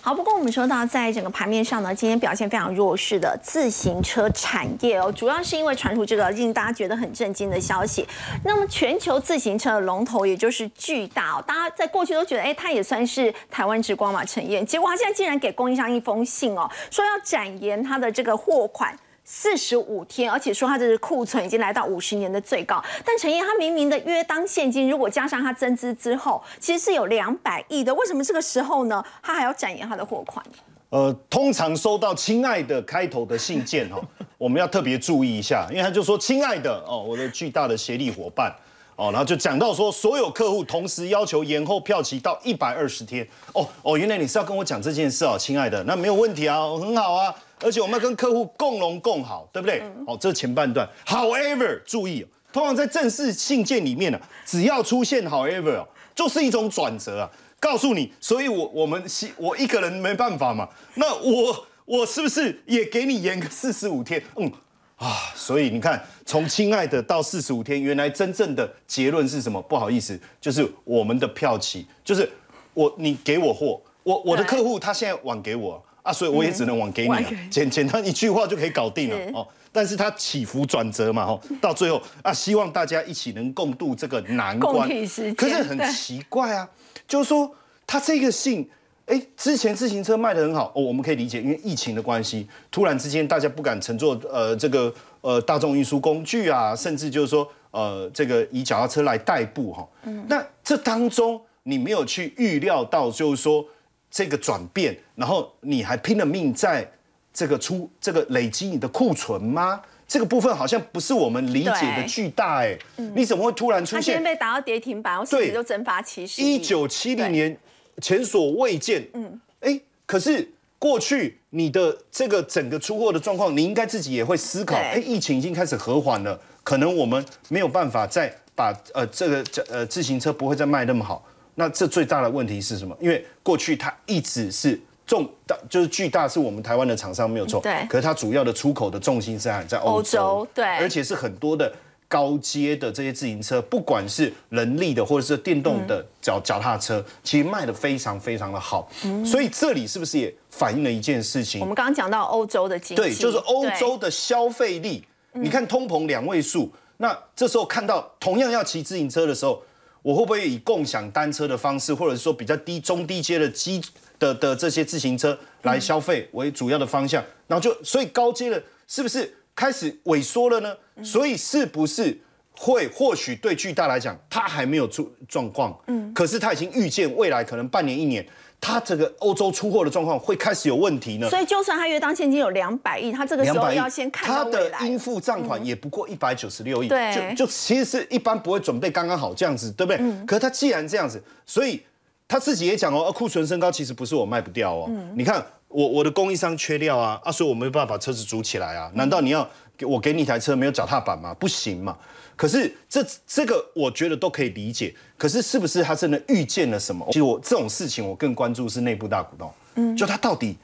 好，不过我们说到，在整个盘面上呢，今天表现非常弱势的自行车产业哦，主要是因为传出这个令大家觉得很震惊的消息。那么，全球自行车的龙头，也就是巨大哦，大家在过去都觉得，哎，它也算是台湾之光嘛，陈燕。结果，它现在竟然给供应商一封信哦，说要展延它的这个货款。四十五天，而且说他的库存已经来到五十年的最高。但陈燕他明明的约当现金，如果加上他增资之后，其实是有两百亿的。为什么这个时候呢，他还要展延他的货款？呃，通常收到“亲爱的”开头的信件哈，我们要特别注意一下，因为他就说“亲爱的哦，我的巨大的协力伙伴哦”，然后就讲到说所有客户同时要求延后票期到一百二十天哦哦，原来你是要跟我讲这件事哦，亲爱的，那没有问题啊，很好啊。而且我们要跟客户共荣共好，对不对？好，这是前半段。However，注意，通常在正式信件里面呢，只要出现 However，就是一种转折啊，告诉你，所以我我们我一个人没办法嘛，那我我是不是也给你延个四十五天？嗯啊，所以你看，从亲爱的到四十五天，原来真正的结论是什么？不好意思，就是我们的票期，就是我你给我货，我我的客户他现在晚给我。啊，所以我也只能往给你简简单一句话就可以搞定了哦。但是它起伏转折嘛，哦，到最后啊，希望大家一起能共度这个难关。可是很奇怪啊，就是说他这个信，哎，之前自行车卖的很好哦，我们可以理解，因为疫情的关系，突然之间大家不敢乘坐呃这个呃大众运输工具啊，甚至就是说呃这个以脚踏车来代步哈。嗯。那这当中你没有去预料到，就是说。这个转变，然后你还拼了命在这个出这个累积你的库存吗？这个部分好像不是我们理解的巨大哎，你怎么会突然出现？他今天被打到跌停板，我自己就蒸发其实一九七零年前所未见。嗯，哎，可是过去你的这个整个出货的状况，你应该自己也会思考。哎，疫情已经开始和缓了，可能我们没有办法再把呃这个呃自行车不会再卖那么好。那这最大的问题是什么？因为过去它一直是重大，就是巨大，是我们台湾的厂商没有错。对。可是它主要的出口的重心是在在欧洲。对。而且是很多的高阶的这些自行车，不管是人力的或者是电动的脚脚踏车，其实卖的非常非常的好。嗯。所以这里是不是也反映了一件事情？我们刚刚讲到欧洲的经济。对，就是欧洲的消费力。你看通膨两位数，那这时候看到同样要骑自行车的时候。我会不会以共享单车的方式，或者是说比较低中低阶的机的的这些自行车来消费为主要的方向？然后就所以高阶的是不是开始萎缩了呢？所以是不是会或许对巨大来讲，它还没有出状况，嗯，可是它已经预见未来可能半年一年。它这个欧洲出货的状况会开始有问题呢，所以就算它约当现金有两百亿，它这个时候要先看它的应付账款也不过一百九十六亿，就就其实是一般不会准备刚刚好这样子，对不对？可是它既然这样子，所以他自己也讲哦，库存升高其实不是我卖不掉哦。你看我我的供应商缺料啊，啊，所以我没办法把车子组起来啊。难道你要给我给你一台车没有脚踏板吗？不行嘛。可是这这个我觉得都可以理解。可是是不是他真的预见了什么？其实我这种事情我更关注是内部大股东，嗯，就他到底。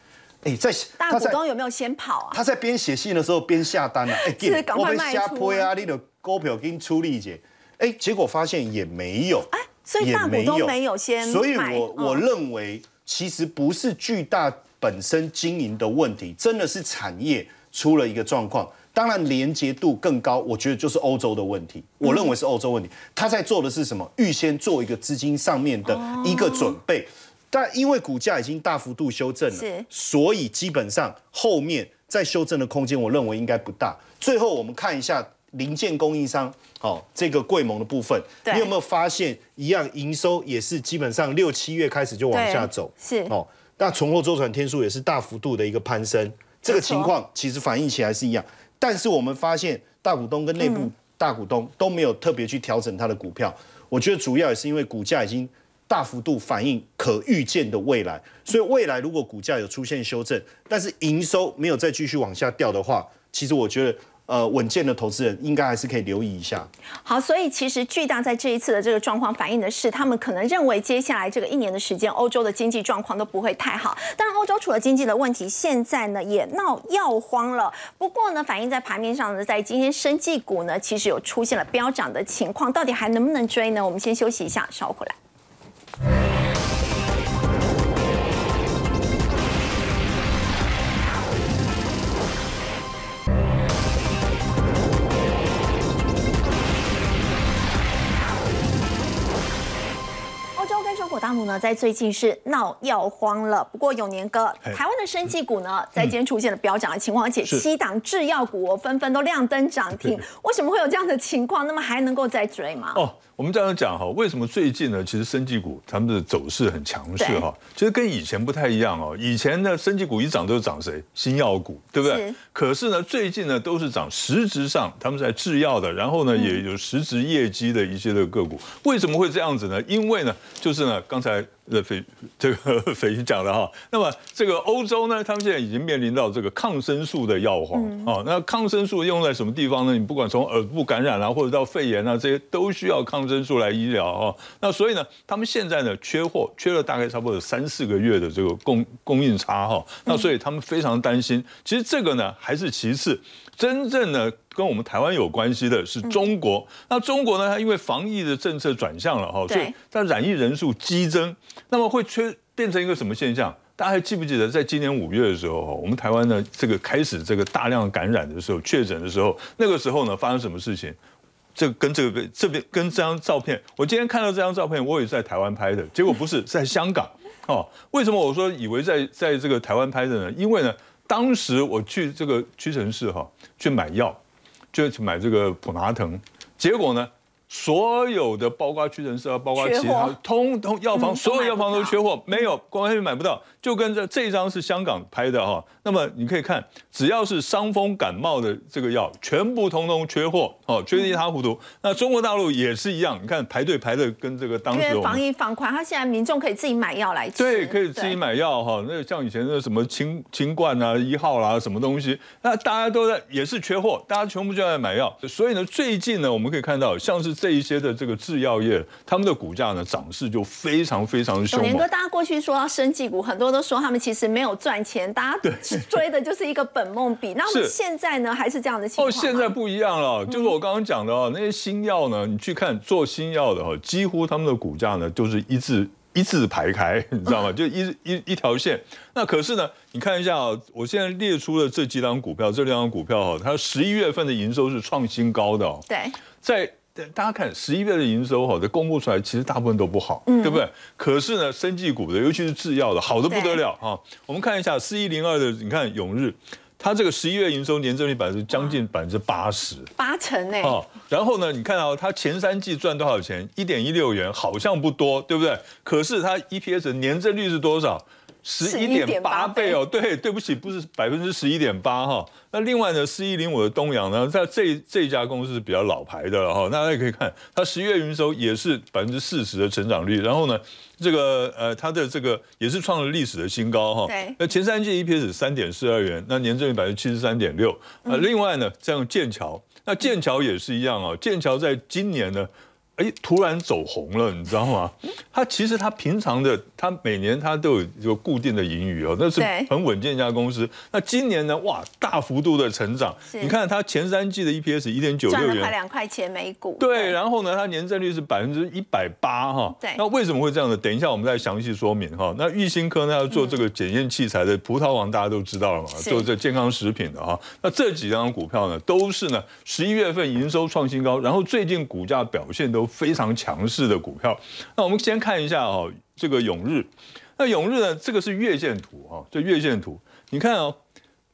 哎，在大股东有没有先跑啊？他在边写信的时候边下单啊！哎，我被瞎推啊！你的股票给你出力解，哎，结果发现也没有，哎，所以大股东没有先所以我我认为其实不是巨大本身经营的问题，真的是产业出了一个状况。当然连接度更高，我觉得就是欧洲的问题。我认为是欧洲问题，他在做的是什么？预先做一个资金上面的一个准备。但因为股价已经大幅度修正了，所以基本上后面再修正的空间，我认为应该不大。最后我们看一下零件供应商，哦，这个贵盟的部分，你有没有发现一样营收也是基本上六七月开始就往下走，是哦。那存货周转天数也是大幅度的一个攀升，这个情况其实反映起来是一样。但是我们发现大股东跟内部大股东都没有特别去调整它的股票，我觉得主要也是因为股价已经。大幅度反映可预见的未来，所以未来如果股价有出现修正，但是营收没有再继续往下掉的话，其实我觉得。呃，稳健的投资人应该还是可以留意一下。好，所以其实巨大在这一次的这个状况反映的是，他们可能认为接下来这个一年的时间，欧洲的经济状况都不会太好。当然，欧洲除了经济的问题，现在呢也闹药荒了。不过呢，反映在盘面上呢，在今天生技股呢，其实有出现了飙涨的情况，到底还能不能追呢？我们先休息一下，稍后回来。大陆呢，在最近是闹药荒了。不过永年哥，台湾的生技股呢，在今天出现了飙涨的情况，而且西档制药股纷纷都亮灯涨停。为什么会有这样的情况？那么还能够再追吗？哦。我们这样讲哈，为什么最近呢？其实生技股他们的走势很强势哈，其实跟以前不太一样哦。以前呢，生技股一涨都是涨谁？新药股，对不对？可是呢，最近呢都是涨实质上他们在制药的，然后呢也有实质业绩的一些的个股。为什么会这样子呢？因为呢，就是呢，刚才。呃，斐这个斐鱼讲的哈，那么这个欧洲呢，他们现在已经面临到这个抗生素的药荒啊。那抗生素用在什么地方呢？你不管从耳部感染啊，或者到肺炎啊，这些都需要抗生素来医疗啊。那所以呢，他们现在呢缺货，缺了大概差不多有三四个月的这个供供应差哈。那所以他们非常担心。其实这个呢还是其次。真正的跟我们台湾有关系的是中国，那中国呢？它因为防疫的政策转向了哈，所以它染疫人数激增，那么会缺变成一个什么现象？大家还记不记得，在今年五月的时候，我们台湾呢这个开始这个大量感染的时候，确诊的时候，那个时候呢发生什么事情？这跟这个这边跟这张照片，我今天看到这张照片，我也是在台湾拍的，结果不是 在香港哦。为什么我说以为在在这个台湾拍的呢？因为呢。当时我去这个屈臣氏哈去买药，就去买这个普拿疼，结果呢？所有的包括屈臣氏啊，包括其他，通通药房，所有药房都缺货，没有，完全买不到。就跟这这张是香港拍的哈，那么你可以看，只要是伤风感冒的这个药，全部通通缺货，哦，缺的一塌糊涂。那中国大陆也是一样，你看排队排的跟这个当时防疫放宽，他现在民众可以自己买药来吃，对，可以自己买药哈。那像以前的什么清清冠啊、一号啦，什么东西，那大家都在也是缺货，大家全部就在买药。所以呢，最近呢，我们可以看到，像是。这一些的这个制药业，他们的股价呢涨势就非常非常的凶。年哥，大家过去说要生技股，很多都说他们其实没有赚钱，大家追的就是一个本梦比。那我们现在呢，还是这样的情况？哦，现在不一样了，就是我刚刚讲的哦，那些新药呢，你去看做新药的哈，几乎他们的股价呢就是一字 一字排开，你知道吗？就一一一条线。那可是呢，你看一下啊，我现在列出了这几档股票，这两档股票哈，它十一月份的营收是创新高的哦。对，在。大家看十一月的营收哈，这公布出来，其实大部分都不好，对不对？可是呢，生技股的，尤其是制药的，好的不得了哈。我们看一下四一零二的，你看永日，它这个十一月营收年增率百分之将近百分之八十，八成呢。哦，然后呢，你看到它前三季赚多少钱？一点一六元，好像不多，对不对？可是它 EPS 年增率是多少？十一点八倍哦，对，对不起，不是百分之十一点八哈。那另外呢，四一零五的东阳呢，在这这家公司是比较老牌的了哈。大家可以看，它十月营收也是百分之四十的成长率，然后呢，这个呃，它的这个也是创了历史的新高哈。对。那前三季 EPS 三点四二元，那年增率百分之七十三点六。呃，另外呢，像剑桥，那剑桥也是一样哦，剑桥在今年呢。哎，突然走红了，你知道吗？他其实他平常的，他每年他都有一个固定的盈余哦，那是很稳健一家公司。那今年呢，哇，大幅度的成长。你看它前三季的 EPS 一点九六元，赚了两块钱每股。对，然后呢，它年增率是百分之一百八哈。对。那为什么会这样呢？等一下我们再详细说明哈。那玉兴科呢要做这个检验器材的葡萄王，大家都知道了嘛，做这健康食品的哈。那这几张股票呢，都是呢十一月份营收创新高，然后最近股价表现都。非常强势的股票，那我们先看一下哦，这个永日，那永日呢，这个是月线图哈，这月线图，你看哦，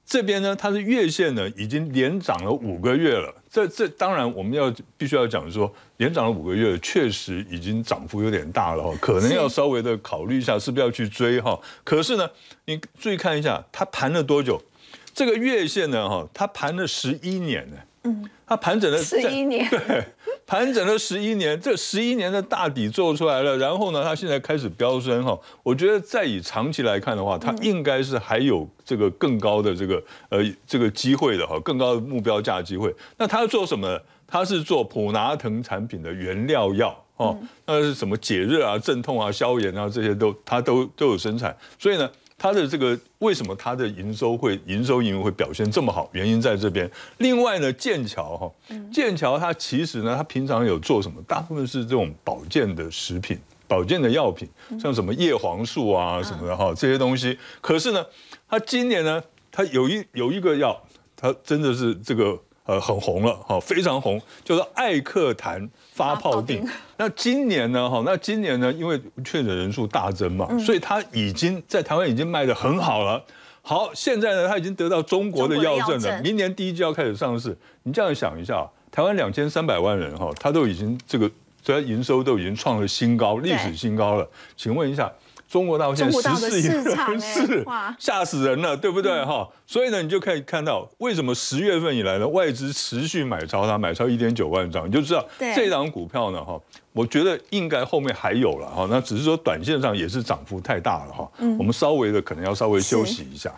这边呢，它是月线呢，已经连涨了五个月了。这这当然我们要必须要讲说，连涨了五个月，确实已经涨幅有点大了哈，可能要稍微的考虑一下，是不是要去追哈。可是呢，你注意看一下，它盘了多久？这个月线呢，哈，它盘了十一年呢。嗯，它盘整了十一年，对，盘整了十一年，这十一年的大底做出来了，然后呢，它现在开始飙升哈，我觉得再以长期来看的话，它应该是还有这个更高的这个呃这个机会的哈，更高的目标价机会。那它做什么？它是做普拿藤产品的原料药哦，那是什么解热啊、镇痛啊、消炎啊这些都它都都有生产，所以呢。它的这个为什么它的营收会营收盈余会表现这么好？原因在这边。另外呢，剑桥哈，剑桥它其实呢，它平常有做什么？大部分是这种保健的食品、保健的药品，像什么叶黄素啊什么的哈，这些东西。可是呢，它今年呢，它有一有一个药，它真的是这个。呃，很红了哈，非常红，就是艾克坦发泡定。那今年呢，哈，那今年呢，因为确诊人数大增嘛，所以它已经在台湾已经卖的很好了。好，现在呢，它已经得到中国的药证了，明年第一季要开始上市。你这样想一下，台湾两千三百万人哈，它都已经这个，虽然营收都已经创了新高，历史新高了。请问一下。中国大陆现在十四亿人 是吓死人了，对不对？哈？所以呢，你就可以看到为什么十月份以来呢，外资持续买超它，买超一点九万张，你就知道这档股票呢哈，我觉得应该后面还有了哈，那只是说短线上也是涨幅太大了哈，我们稍微的可能要稍微休息一下。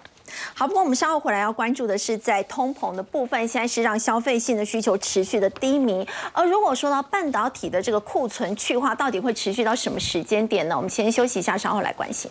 好，不过我们稍后回来要关注的是，在通膨的部分，现在是让消费性的需求持续的低迷。而如果说到半导体的这个库存去化，到底会持续到什么时间点呢？我们先休息一下，稍后来关心。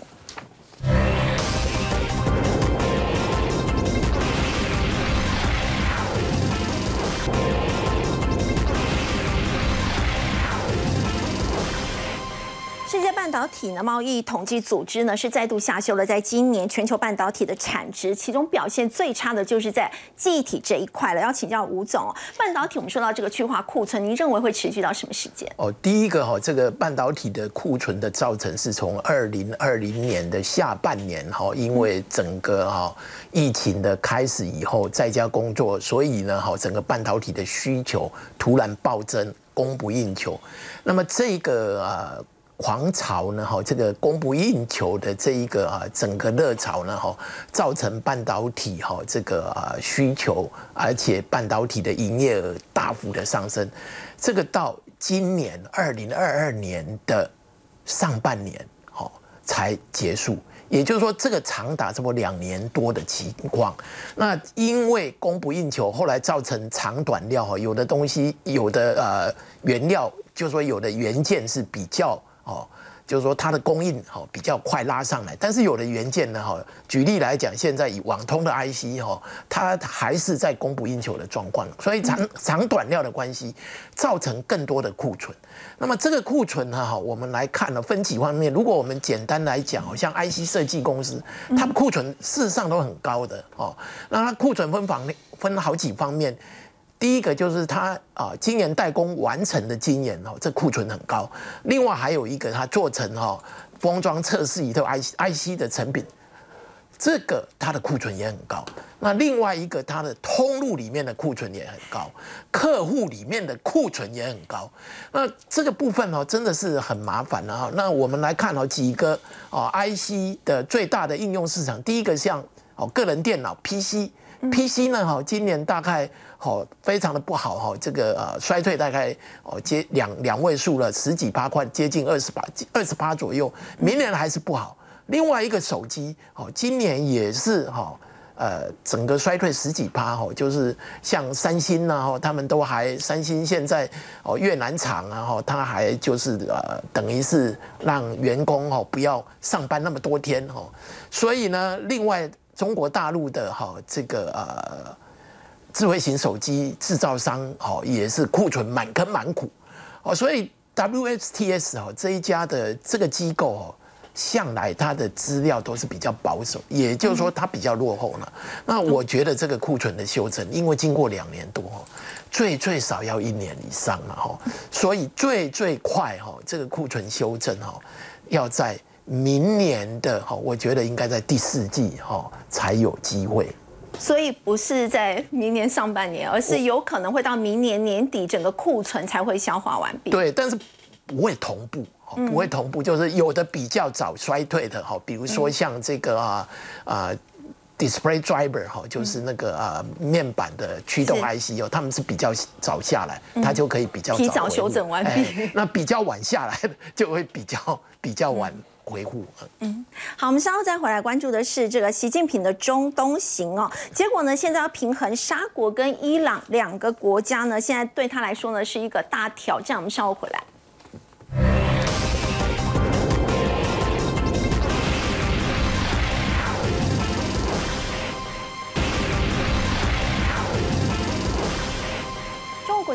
导体呢，贸易统计组织呢是再度下修了，在今年全球半导体的产值，其中表现最差的就是在记忆体这一块了。要请教吴总，半导体我们说到这个去化库存，您认为会持续到什么时间？哦，第一个哈，这个半导体的库存的造成是从二零二零年的下半年哈，因为整个哈疫情的开始以后，在家工作，所以呢哈，整个半导体的需求突然暴增，供不应求。那么这个啊。狂潮呢？哈，这个供不应求的这一个啊，整个热潮呢？哈，造成半导体哈这个啊需求，而且半导体的营业额大幅的上升。这个到今年二零二二年的上半年，哈才结束。也就是说，这个长达这么两年多的情况，那因为供不应求，后来造成长短料哈，有的东西有的呃原料，就是说有的元件是比较。哦，就是说它的供应哈比较快拉上来，但是有的元件呢哈，举例来讲，现在以网通的 IC 哈，它还是在供不应求的状况，所以长长短料的关系造成更多的库存。那么这个库存呢哈，我们来看呢分几方面，如果我们简单来讲，像 IC 设计公司，它库存事实上都很高的哦。那它库存分房分好几方面。第一个就是它啊，今年代工完成的经验哦，这库存很高。另外还有一个，它做成哈封装测试里头 I I C 的成品，这个它的库存也很高。那另外一个，它的通路里面的库存也很高，客户里面的库存也很高。那这个部分哦，真的是很麻烦了哈。那我们来看哦，几个哦，IC 的最大的应用市场，第一个像哦，个人电脑 PC，PC 呢哈，今年大概哦非常的不好哈，这个呃衰退大概哦接两两位数了，十几八块，接近二十八二十八左右，明年还是不好。另外一个手机哦，今年也是哈。呃，整个衰退十几趴哈，就是像三星呐哈，他们都还三星现在哦越南厂啊哈，他还就是呃等于是让员工哦不要上班那么多天哈，所以呢，另外中国大陆的哈这个呃智慧型手机制造商哦也是库存满坑满谷哦，所以 WSTS 哦这一家的这个机构哦。向来它的资料都是比较保守，也就是说它比较落后了。那我觉得这个库存的修正，因为经过两年多，最最少要一年以上了哈，所以最最快哈，这个库存修正哈，要在明年的哈，我觉得应该在第四季哈才有机会。所以不是在明年上半年，而是有可能会到明年年底，整个库存才会消化完毕。对，但是不会同步。不会同步，就是有的比较早衰退的哈，比如说像这个啊啊，display driver 哈，就是那个啊面板的驱动 IC 哦，他们是比较早下来，它就可以比较提早修整完毕。那比较晚下来的 就会比较比较晚维护。嗯，好，我们稍后再回来关注的是这个习近平的中东行哦。结果呢，现在要平衡沙国跟伊朗两个国家呢，现在对他来说呢是一个大挑战。我们稍后回来。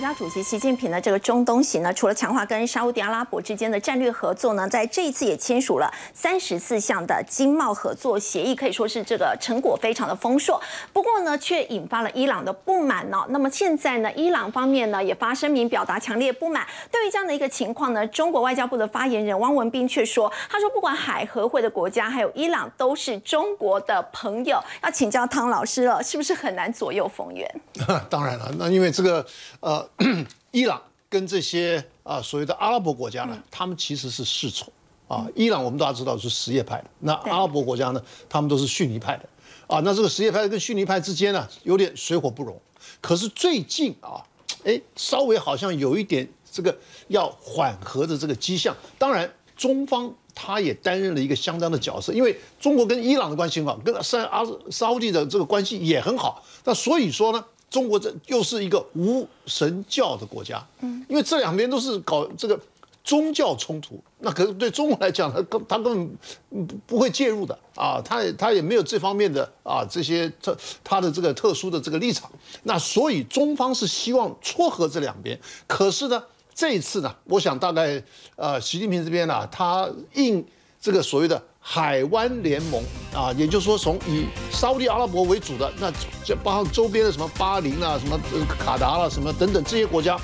家主席习近平的这个中东行呢，除了强化跟沙迪阿拉伯之间的战略合作呢，在这一次也签署了三十四项的经贸合作协议，可以说是这个成果非常的丰硕。不过呢，却引发了伊朗的不满呢。那么现在呢，伊朗方面呢也发声明表达强烈不满。对于这样的一个情况呢，中国外交部的发言人汪文斌却说，他说不管海合会的国家还有伊朗都是中国的朋友。要请教汤老师了，是不是很难左右逢源？当然了，那因为这个呃。伊朗跟这些啊所谓的阿拉伯国家呢，他们其实是世仇啊。伊朗我们大家知道是什叶派的，那阿拉伯国家呢，他们都是逊尼派的啊。那这个什叶派跟逊尼派之间呢，有点水火不容。可是最近啊，哎，稍微好像有一点这个要缓和的这个迹象。当然，中方他也担任了一个相当的角色，因为中国跟伊朗的关系很好，跟沙阿沙地的这个关系也很好。那所以说呢。中国这又是一个无神教的国家，嗯，因为这两边都是搞这个宗教冲突，那可是对中国来讲，他根他根本不不会介入的。啊，他他也没有这方面的啊这些特他的这个特殊的这个立场，那所以中方是希望撮合这两边，可是呢，这一次呢，我想大概呃，习近平这边呢，他应这个所谓的。海湾联盟啊，也就是说，从以沙特阿拉伯为主的，那就包括周边的什么巴林啊、什么卡达啦、什么等等这些国家，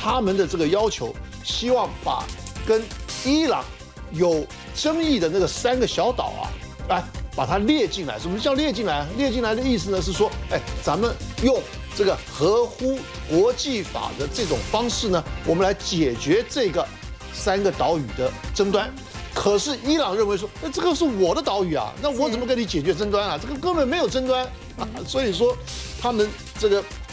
他们的这个要求，希望把跟伊朗有争议的那个三个小岛啊，来把它列进来。什么叫列进来？列进来的意思呢，是说，哎，咱们用这个合乎国际法的这种方式呢，我们来解决这个三个岛屿的争端。可是伊朗认为说，那这个是我的岛屿啊，那我怎么跟你解决争端啊？这个根本没有争端。啊，所以说他们这个